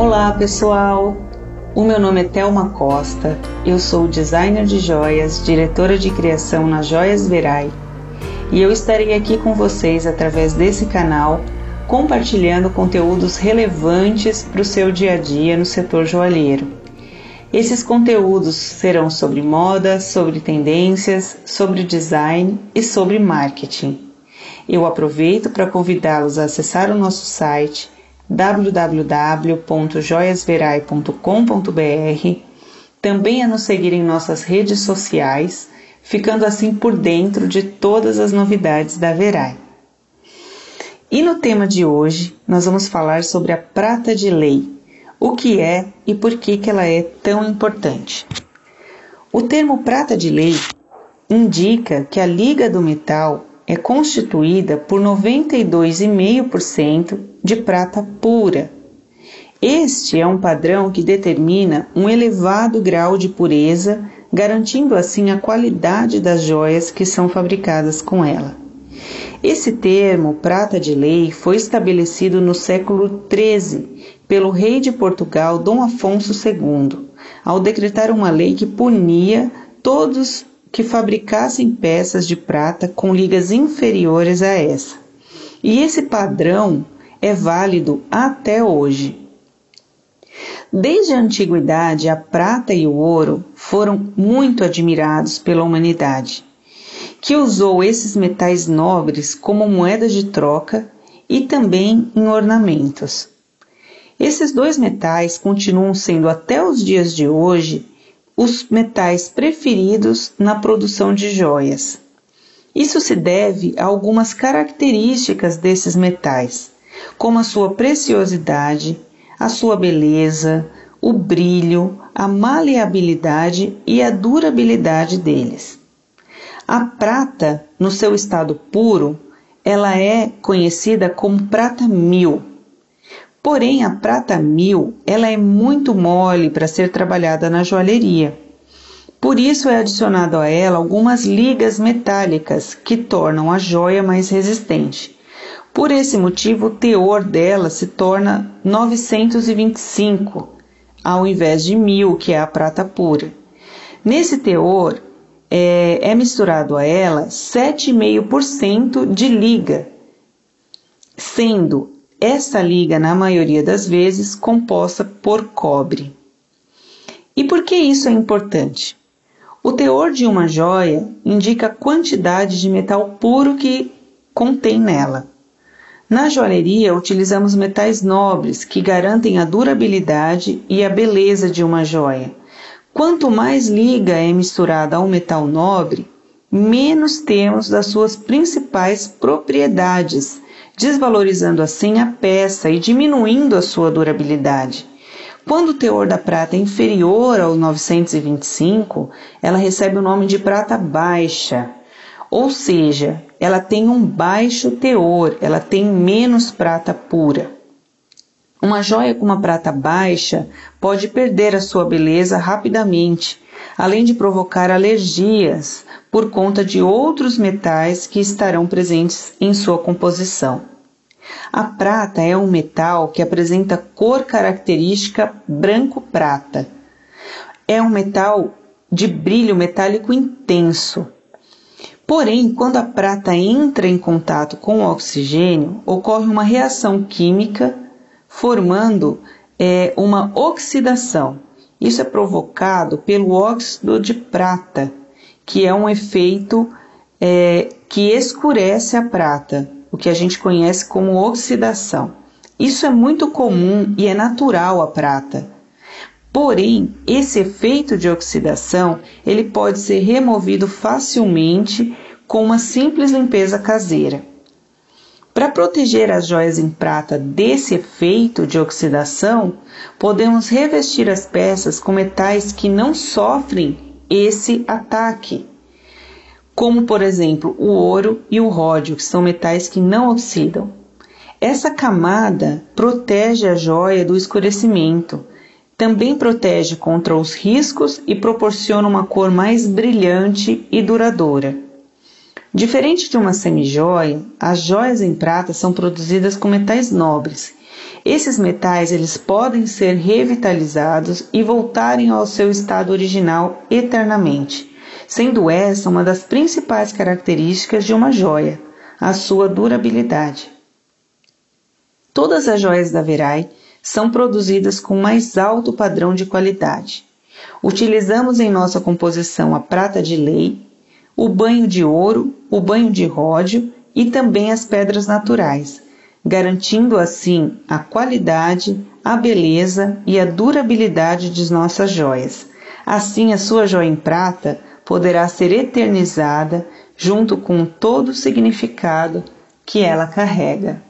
Olá pessoal, o meu nome é Thelma Costa, eu sou designer de joias, diretora de criação na Joias Verai e eu estarei aqui com vocês através desse canal compartilhando conteúdos relevantes para o seu dia a dia no setor joalheiro. Esses conteúdos serão sobre moda, sobre tendências, sobre design e sobre marketing. Eu aproveito para convidá-los a acessar o nosso site www.joiasverai.com.br, também a nos seguir em nossas redes sociais, ficando assim por dentro de todas as novidades da Verai. E no tema de hoje, nós vamos falar sobre a prata de lei, o que é e por que, que ela é tão importante. O termo prata de lei indica que a liga do metal é constituída por 92,5% de prata pura. Este é um padrão que determina um elevado grau de pureza, garantindo assim a qualidade das joias que são fabricadas com ela. Esse termo, prata de lei, foi estabelecido no século XIII pelo rei de Portugal Dom Afonso II, ao decretar uma lei que punia todos que fabricassem peças de prata com ligas inferiores a essa. E esse padrão é válido até hoje. Desde a antiguidade, a prata e o ouro foram muito admirados pela humanidade, que usou esses metais nobres como moeda de troca e também em ornamentos. Esses dois metais continuam sendo até os dias de hoje os metais preferidos na produção de joias. Isso se deve a algumas características desses metais, como a sua preciosidade, a sua beleza, o brilho, a maleabilidade e a durabilidade deles. A prata, no seu estado puro, ela é conhecida como prata mil Porém, a prata mil ela é muito mole para ser trabalhada na joalheria. Por isso é adicionado a ela algumas ligas metálicas que tornam a joia mais resistente. Por esse motivo, o teor dela se torna 925, ao invés de 1000, que é a prata pura. Nesse teor, é, é misturado a ela 7,5% de liga, sendo esta liga, na maioria das vezes, composta por cobre. E por que isso é importante? O teor de uma joia indica a quantidade de metal puro que contém nela. Na joalheria, utilizamos metais nobres que garantem a durabilidade e a beleza de uma joia. Quanto mais liga é misturada a um metal nobre, menos temos das suas principais propriedades, desvalorizando assim a peça e diminuindo a sua durabilidade. Quando o teor da prata é inferior ao 925, ela recebe o nome de prata baixa, ou seja, ela tem um baixo teor, ela tem menos prata pura. Uma joia com uma prata baixa pode perder a sua beleza rapidamente, além de provocar alergias por conta de outros metais que estarão presentes em sua composição. A prata é um metal que apresenta cor característica branco-prata. É um metal de brilho metálico intenso. Porém, quando a prata entra em contato com o oxigênio, ocorre uma reação química formando é, uma oxidação. Isso é provocado pelo óxido de prata, que é um efeito é, que escurece a prata, o que a gente conhece como oxidação. Isso é muito comum e é natural à prata. Porém, esse efeito de oxidação, ele pode ser removido facilmente com uma simples limpeza caseira. Para proteger as joias em prata desse efeito de oxidação, podemos revestir as peças com metais que não sofrem esse ataque como por exemplo o ouro e o ródio, que são metais que não oxidam. Essa camada protege a joia do escurecimento, também protege contra os riscos e proporciona uma cor mais brilhante e duradoura. Diferente de uma semijoia, as joias em prata são produzidas com metais nobres. Esses metais eles podem ser revitalizados e voltarem ao seu estado original eternamente, sendo essa uma das principais características de uma joia, a sua durabilidade. Todas as joias da Verai são produzidas com mais alto padrão de qualidade. Utilizamos em nossa composição a prata de lei, o banho de ouro, o banho de ródio e também as pedras naturais, garantindo assim a qualidade, a beleza e a durabilidade de nossas joias. Assim, a sua joia em prata poderá ser eternizada junto com todo o significado que ela carrega.